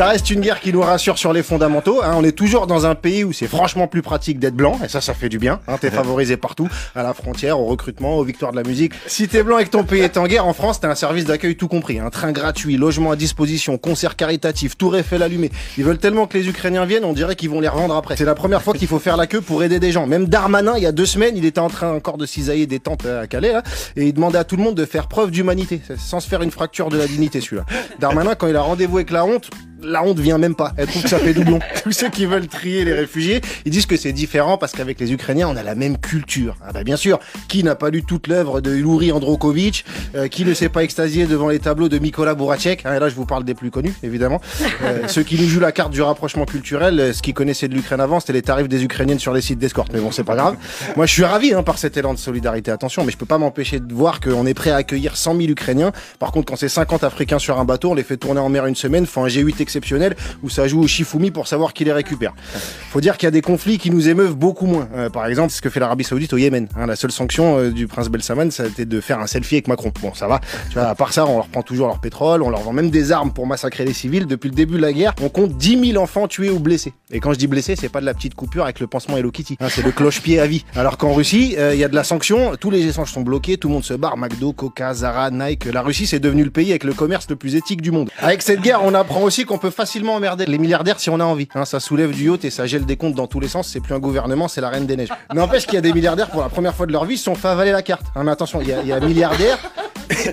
Ça reste une guerre qui nous rassure sur les fondamentaux. hein. On est toujours dans un pays où c'est franchement plus pratique d'être blanc, et ça, ça fait du bien. Hein. T'es favorisé partout, à la frontière, au recrutement, aux victoires de la musique. Si t'es blanc et que ton pays est en guerre, en France, t'as un service d'accueil tout compris. Un train gratuit, logement à disposition, concert caritatif, tour Eiffel allumé. Ils veulent tellement que les Ukrainiens viennent, on dirait qu'ils vont les revendre après. C'est la première fois qu'il faut faire la queue pour aider des gens. Même Darmanin, il y a deux semaines, il était en train encore de cisailler des tentes à Calais, là, et il demandait à tout le monde de faire preuve d'humanité, sans se faire une fracture de la dignité, celui-là. Darmanin, quand il a rendez-vous avec la honte, la honte vient même pas. Elle trouve que ça fait doublon. Tous ceux qui veulent trier les réfugiés, ils disent que c'est différent parce qu'avec les Ukrainiens, on a la même culture. Ah bah bien sûr, qui n'a pas lu toute l'œuvre de Iluri Androkovitch, euh, qui ne s'est pas extasié devant les tableaux de Mikola Bourachek, hein, et là je vous parle des plus connus, évidemment. Euh, ceux qui nous jouent la carte du rapprochement culturel, euh, ce qu'ils connaissaient de l'Ukraine avant, c'était les tarifs des Ukrainiennes sur les sites d'escorte. Mais bon, c'est pas grave. Moi, je suis ravi hein, par cet élan de solidarité. Attention, mais je peux pas m'empêcher de voir qu'on est prêt à accueillir 100 000 Ukrainiens. Par contre, quand c'est 50 Africains sur un bateau, on les fait tourner en mer une semaine, font un G8 exceptionnel où ça joue au Shifumi pour savoir qui les récupère. Faut dire qu'il y a des conflits qui nous émeuvent beaucoup moins. Euh, par exemple, ce que fait l'Arabie Saoudite au Yémen. Hein, la seule sanction euh, du prince Belsaman, ça a été de faire un selfie avec Macron. Bon, ça va. Tu à part ça, on leur prend toujours leur pétrole, on leur vend même des armes pour massacrer les civils. Depuis le début de la guerre, on compte 10 000 enfants tués ou blessés. Et quand je dis blessés, c'est pas de la petite coupure avec le pansement Hello Kitty. Hein, c'est le cloche-pied à vie. Alors qu'en Russie, euh, il y a de la sanction, tous les échanges sont bloqués, tout le monde se barre. McDo, Coca, Zara, Nike. La Russie, c'est devenu le pays avec le commerce le plus éthique du monde. Avec cette guerre, on apprend aussi qu'on peut facilement emmerder les milliardaires si on a envie. Hein, ça soulève du yacht et ça gèle des comptes dans tous les sens. C'est plus un gouvernement, c'est la reine des neiges. N'empêche qu'il y a des milliardaires pour la première fois de leur vie se sont fait avaler la carte. Hein, mais attention, il y y a milliardaires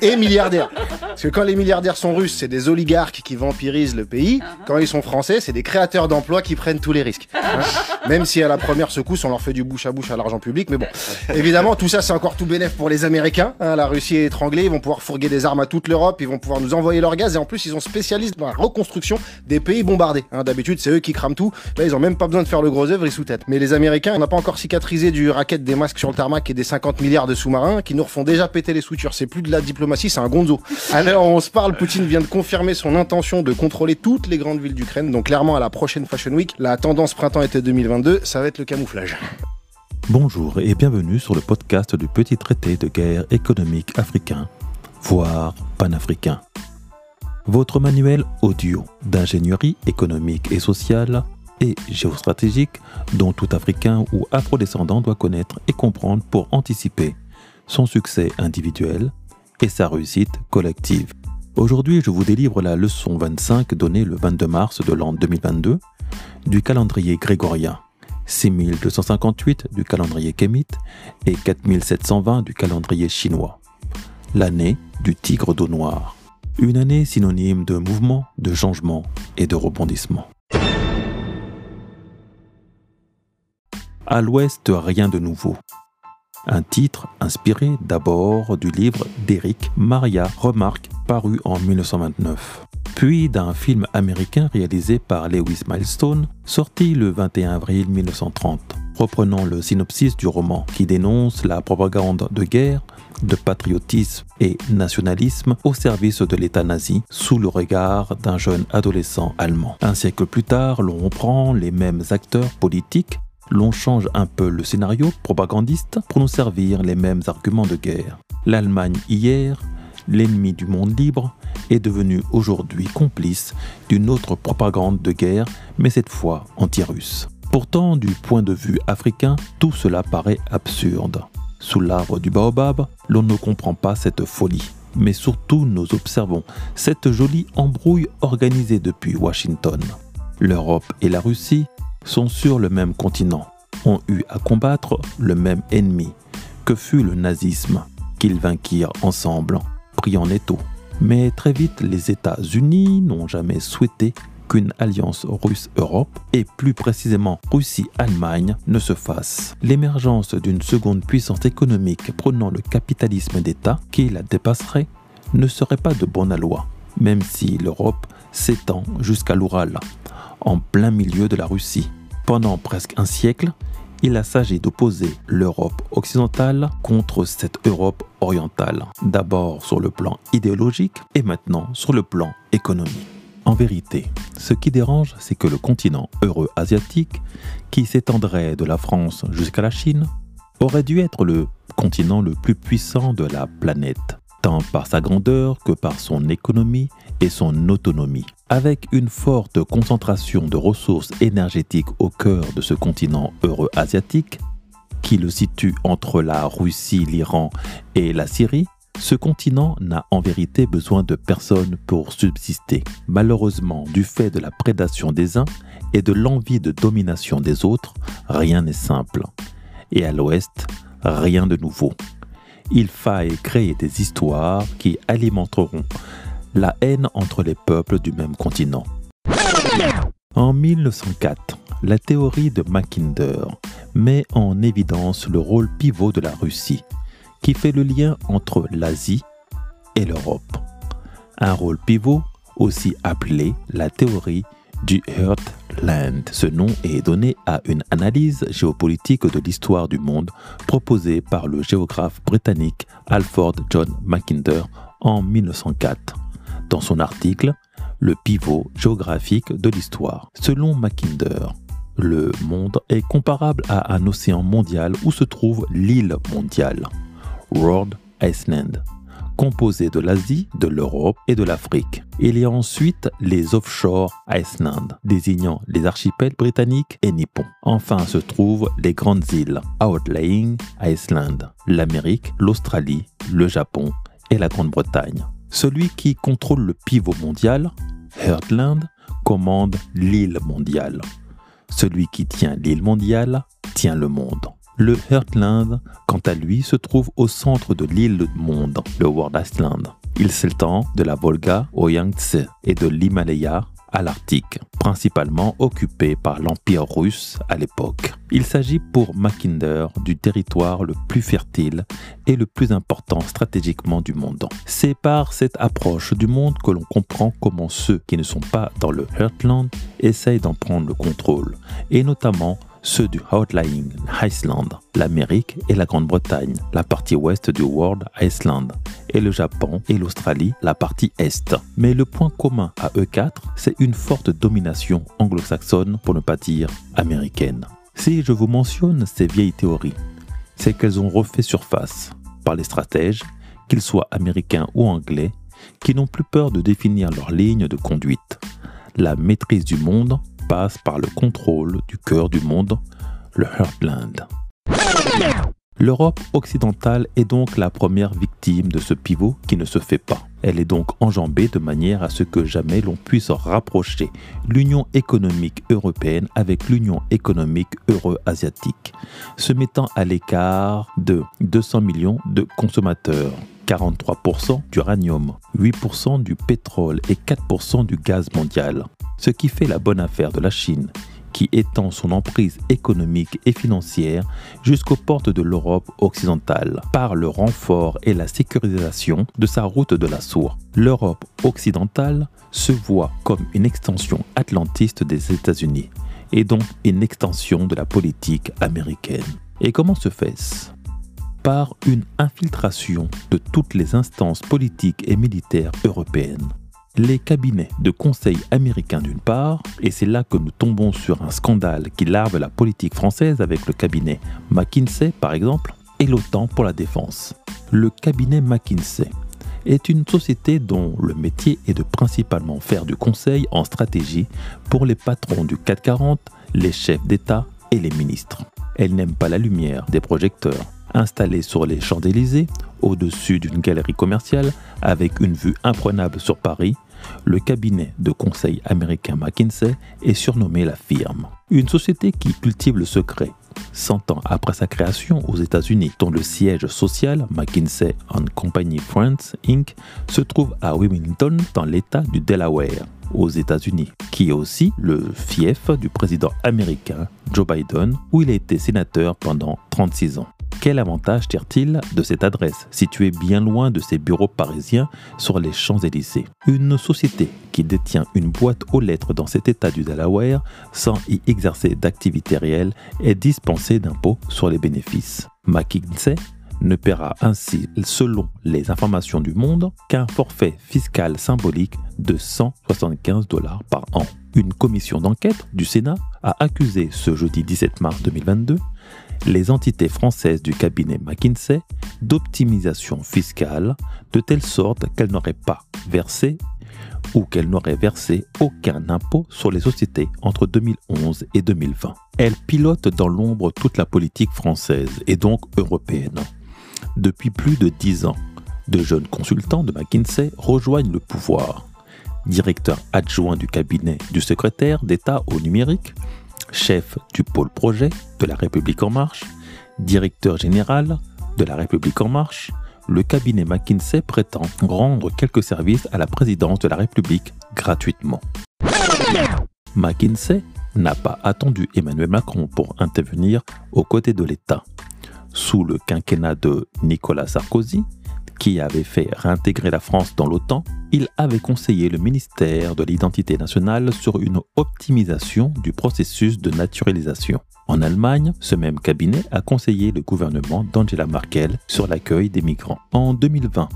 et milliardaires. Parce que quand les milliardaires sont russes, c'est des oligarques qui vampirisent le pays. Quand ils sont français, c'est des créateurs d'emplois qui prennent tous les risques. Hein. Même si à la première secousse, on leur fait du bouche à bouche à l'argent public. Mais bon, évidemment, tout ça, c'est encore tout bénef pour les Américains. hein. La Russie est étranglée, ils vont pouvoir fourguer des armes à toute l'Europe, ils vont pouvoir nous envoyer leur gaz. Et en plus, ils sont spécialistes dans la reconstruction des pays bombardés. hein. D'habitude, c'est eux qui crament tout. Là, ils ont même pas besoin de faire le gros œuvre, ils sous-tête. Mais les Américains, on n'a pas encore cicatrisé du racket des masques sur le tarmac et des 50 milliards de sous-marins qui nous refont déjà péter les soutures. C'est plus de la diplomatie, c'est un gonzo. Alors, on se parle, Poutine vient de confirmer son intention de contrôler toutes les grandes villes d'Ukraine. Donc, clairement, à la prochaine Fashion Week, la tendance printemps-été 2022, ça va être le camouflage. Bonjour et bienvenue sur le podcast du petit traité de guerre économique africain, voire panafricain. Votre manuel audio d'ingénierie économique et sociale et géostratégique dont tout Africain ou Afrodescendant doit connaître et comprendre pour anticiper son succès individuel et sa réussite collective. Aujourd'hui, je vous délivre la leçon 25 donnée le 22 mars de l'an 2022 du calendrier grégorien, 6258 du calendrier kémite et 4720 du calendrier chinois. L'année du tigre d'eau noire. Une année synonyme de mouvement, de changement et de rebondissement. À l'ouest, rien de nouveau. Un titre inspiré d'abord du livre d'Eric Maria Remarque paru en 1929, puis d'un film américain réalisé par Lewis Milestone sorti le 21 avril 1930, reprenant le synopsis du roman qui dénonce la propagande de guerre, de patriotisme et nationalisme au service de l'État nazi sous le regard d'un jeune adolescent allemand. Un siècle plus tard, l'on prend les mêmes acteurs politiques l'on change un peu le scénario propagandiste pour nous servir les mêmes arguments de guerre. L'Allemagne hier, l'ennemi du monde libre, est devenue aujourd'hui complice d'une autre propagande de guerre, mais cette fois anti-russe. Pourtant, du point de vue africain, tout cela paraît absurde. Sous l'arbre du baobab, l'on ne comprend pas cette folie. Mais surtout, nous observons cette jolie embrouille organisée depuis Washington. L'Europe et la Russie sont sur le même continent, ont eu à combattre le même ennemi, que fut le nazisme, qu'ils vainquirent ensemble, pris en étau. Mais très vite, les États-Unis n'ont jamais souhaité qu'une alliance russe-Europe, et plus précisément Russie-Allemagne, ne se fasse. L'émergence d'une seconde puissance économique prenant le capitalisme d'État qui la dépasserait ne serait pas de bonne loi, même si l'Europe s'étend jusqu'à l'Oural, en plein milieu de la Russie. Pendant presque un siècle, il a s'agi d'opposer l'Europe occidentale contre cette Europe orientale, d'abord sur le plan idéologique et maintenant sur le plan économique. En vérité, ce qui dérange, c'est que le continent euro-asiatique, qui s'étendrait de la France jusqu'à la Chine, aurait dû être le continent le plus puissant de la planète, tant par sa grandeur que par son économie et son autonomie. Avec une forte concentration de ressources énergétiques au cœur de ce continent euro-asiatique, qui le situe entre la Russie, l'Iran et la Syrie, ce continent n'a en vérité besoin de personne pour subsister. Malheureusement, du fait de la prédation des uns et de l'envie de domination des autres, rien n'est simple. Et à l'ouest, rien de nouveau. Il faille créer des histoires qui alimenteront la haine entre les peuples du même continent. En 1904, la théorie de Mackinder met en évidence le rôle pivot de la Russie, qui fait le lien entre l'Asie et l'Europe. Un rôle pivot aussi appelé la théorie du Heartland. Ce nom est donné à une analyse géopolitique de l'histoire du monde proposée par le géographe britannique Alfred John Mackinder en 1904 dans son article Le pivot géographique de l'histoire. Selon Mackinder, le monde est comparable à un océan mondial où se trouve l'île mondiale, World Iceland, composée de l'Asie, de l'Europe et de l'Afrique. Il y a ensuite les offshore Iceland, désignant les archipels britanniques et nippons. Enfin se trouvent les grandes îles Outlying Iceland, l'Amérique, l'Australie, le Japon et la Grande-Bretagne. Celui qui contrôle le pivot mondial, Heartland, commande l'île mondiale. Celui qui tient l'île mondiale tient le monde. Le Heartland, quant à lui, se trouve au centre de l'île monde, le World Island. Il s'étend de la Volga au Yangtze et de l'Himalaya à l'Arctique, principalement occupé par l'Empire russe à l'époque. Il s'agit pour Mackinder du territoire le plus fertile et le plus important stratégiquement du monde. C'est par cette approche du monde que l'on comprend comment ceux qui ne sont pas dans le Heartland essayent d'en prendre le contrôle, et notamment ceux du Outlying Iceland, l'Amérique et la Grande-Bretagne, la partie ouest du World Iceland, et le Japon et l'Australie, la partie est. Mais le point commun à eux quatre, c'est une forte domination anglo-saxonne, pour ne pas dire américaine. Si je vous mentionne ces vieilles théories, c'est qu'elles ont refait surface par les stratèges, qu'ils soient américains ou anglais, qui n'ont plus peur de définir leur ligne de conduite. La maîtrise du monde passe par le contrôle du cœur du monde, le Heartland. L'Europe occidentale est donc la première victime de ce pivot qui ne se fait pas. Elle est donc enjambée de manière à ce que jamais l'on puisse rapprocher l'Union économique européenne avec l'Union économique euro-asiatique, se mettant à l'écart de 200 millions de consommateurs. 43% d'uranium, 8% du pétrole et 4% du gaz mondial ce qui fait la bonne affaire de la Chine, qui étend son emprise économique et financière jusqu'aux portes de l'Europe occidentale par le renfort et la sécurisation de sa route de la soie. L'Europe occidentale se voit comme une extension atlantiste des États-Unis et donc une extension de la politique américaine. Et comment se fait-ce? Par une infiltration de toutes les instances politiques et militaires européennes les cabinets de conseil américains d'une part, et c'est là que nous tombons sur un scandale qui larve la politique française avec le cabinet McKinsey par exemple, et l'OTAN pour la défense. Le cabinet McKinsey est une société dont le métier est de principalement faire du conseil en stratégie pour les patrons du 440, les chefs d'État et les ministres. Elle n'aime pas la lumière des projecteurs installés sur les Champs-Élysées, au-dessus d'une galerie commerciale avec une vue imprenable sur Paris, le cabinet de conseil américain McKinsey est surnommé la firme. Une société qui cultive le secret. Cent ans après sa création aux États-Unis, dont le siège social, McKinsey Company Friends Inc., se trouve à Wilmington, dans l'État du Delaware, aux États-Unis, qui est aussi le fief du président américain Joe Biden, où il a été sénateur pendant 36 ans. Quel avantage tire-t-il de cette adresse, située bien loin de ses bureaux parisiens sur les Champs-Élysées? Une société qui détient une boîte aux lettres dans cet état du Delaware, sans y exercer d'activité réelle, est dispensée d'impôts sur les bénéfices. McKinsey ne paiera ainsi, selon les informations du Monde, qu'un forfait fiscal symbolique de 175 dollars par an. Une commission d'enquête du Sénat a accusé ce jeudi 17 mars 2022 les entités françaises du cabinet McKinsey d'optimisation fiscale de telle sorte qu'elles n'auraient pas versé ou qu'elle n'aurait versé aucun impôt sur les sociétés entre 2011 et 2020. Elle pilote dans l'ombre toute la politique française et donc européenne. Depuis plus de dix ans, de jeunes consultants de McKinsey rejoignent le pouvoir. Directeur adjoint du cabinet du secrétaire d'État au numérique, chef du pôle projet de la République en marche, directeur général de la République en marche, le cabinet McKinsey prétend rendre quelques services à la présidence de la République gratuitement. McKinsey n'a pas attendu Emmanuel Macron pour intervenir aux côtés de l'État. Sous le quinquennat de Nicolas Sarkozy, qui avait fait réintégrer la France dans l'OTAN, il avait conseillé le ministère de l'Identité nationale sur une optimisation du processus de naturalisation. En Allemagne, ce même cabinet a conseillé le gouvernement d'Angela Merkel sur l'accueil des migrants. En 2020,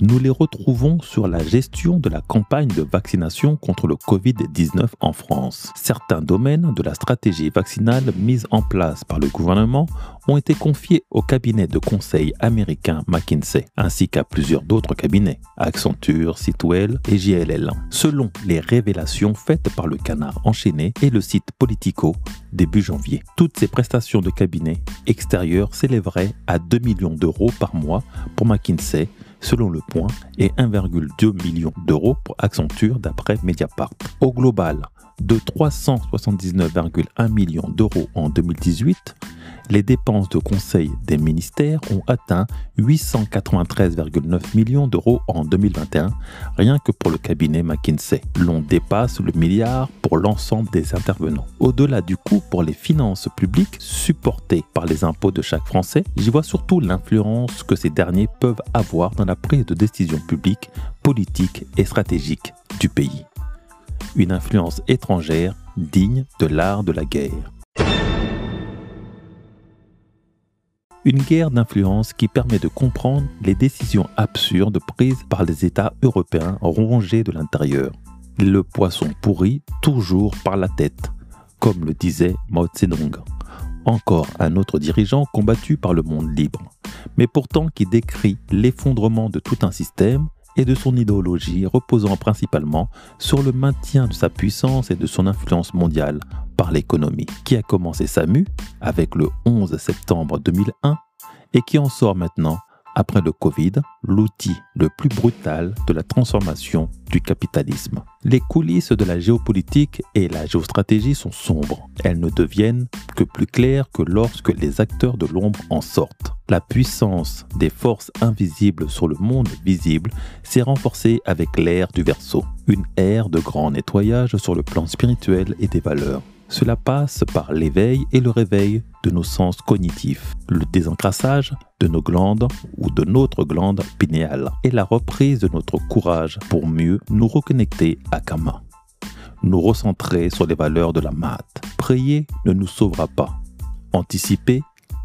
nous les retrouvons sur la gestion de la campagne de vaccination contre le Covid-19 en France. Certains domaines de la stratégie vaccinale mise en place par le gouvernement ont été confiés au cabinet de conseil américain McKinsey, ainsi qu'à plusieurs d'autres cabinets, Accenture, Sitwell et JLL, selon les révélations faites par le canard enchaîné et le site Politico début janvier. Toutes ces prestations de cabinet extérieur s'élèveraient à 2 millions d'euros par mois pour McKinsey selon le point et 1,2 million d'euros pour Accenture d'après Mediapart. Au global, de 379,1 millions d'euros en 2018, les dépenses de conseil des ministères ont atteint 893,9 millions d'euros en 2021, rien que pour le cabinet McKinsey. L'on dépasse le milliard pour l'ensemble des intervenants. Au-delà du coût pour les finances publiques supportées par les impôts de chaque Français, j'y vois surtout l'influence que ces derniers peuvent avoir dans la prise de décision publique, politique et stratégique du pays. Une influence étrangère digne de l'art de la guerre. Une guerre d'influence qui permet de comprendre les décisions absurdes prises par les États européens rongés de l'intérieur. Le poisson pourri toujours par la tête, comme le disait Mao Zedong. Encore un autre dirigeant combattu par le monde libre, mais pourtant qui décrit l'effondrement de tout un système et de son idéologie reposant principalement sur le maintien de sa puissance et de son influence mondiale par l'économie, qui a commencé sa mue avec le 11 septembre 2001 et qui en sort maintenant après le Covid, l'outil le plus brutal de la transformation du capitalisme. Les coulisses de la géopolitique et la géostratégie sont sombres. Elles ne deviennent que plus claires que lorsque les acteurs de l'ombre en sortent. La puissance des forces invisibles sur le monde visible s'est renforcée avec l'ère du Verseau, une ère de grand nettoyage sur le plan spirituel et des valeurs. Cela passe par l'éveil et le réveil de nos sens cognitifs, le désencrassage de nos glandes ou de notre glande pinéale et la reprise de notre courage pour mieux nous reconnecter à Kama. Nous recentrer sur les valeurs de la mat. Prier ne nous sauvera pas. Anticiper,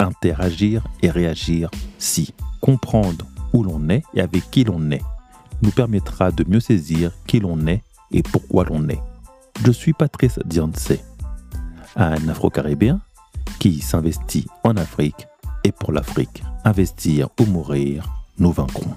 interagir et réagir, si. Comprendre où l'on est et avec qui l'on est nous permettra de mieux saisir qui l'on est et pourquoi l'on est. Je suis Patrice Un Afro-Caribéen qui s'investit en Afrique et pour l'Afrique. Investir ou mourir, nous vaincrons.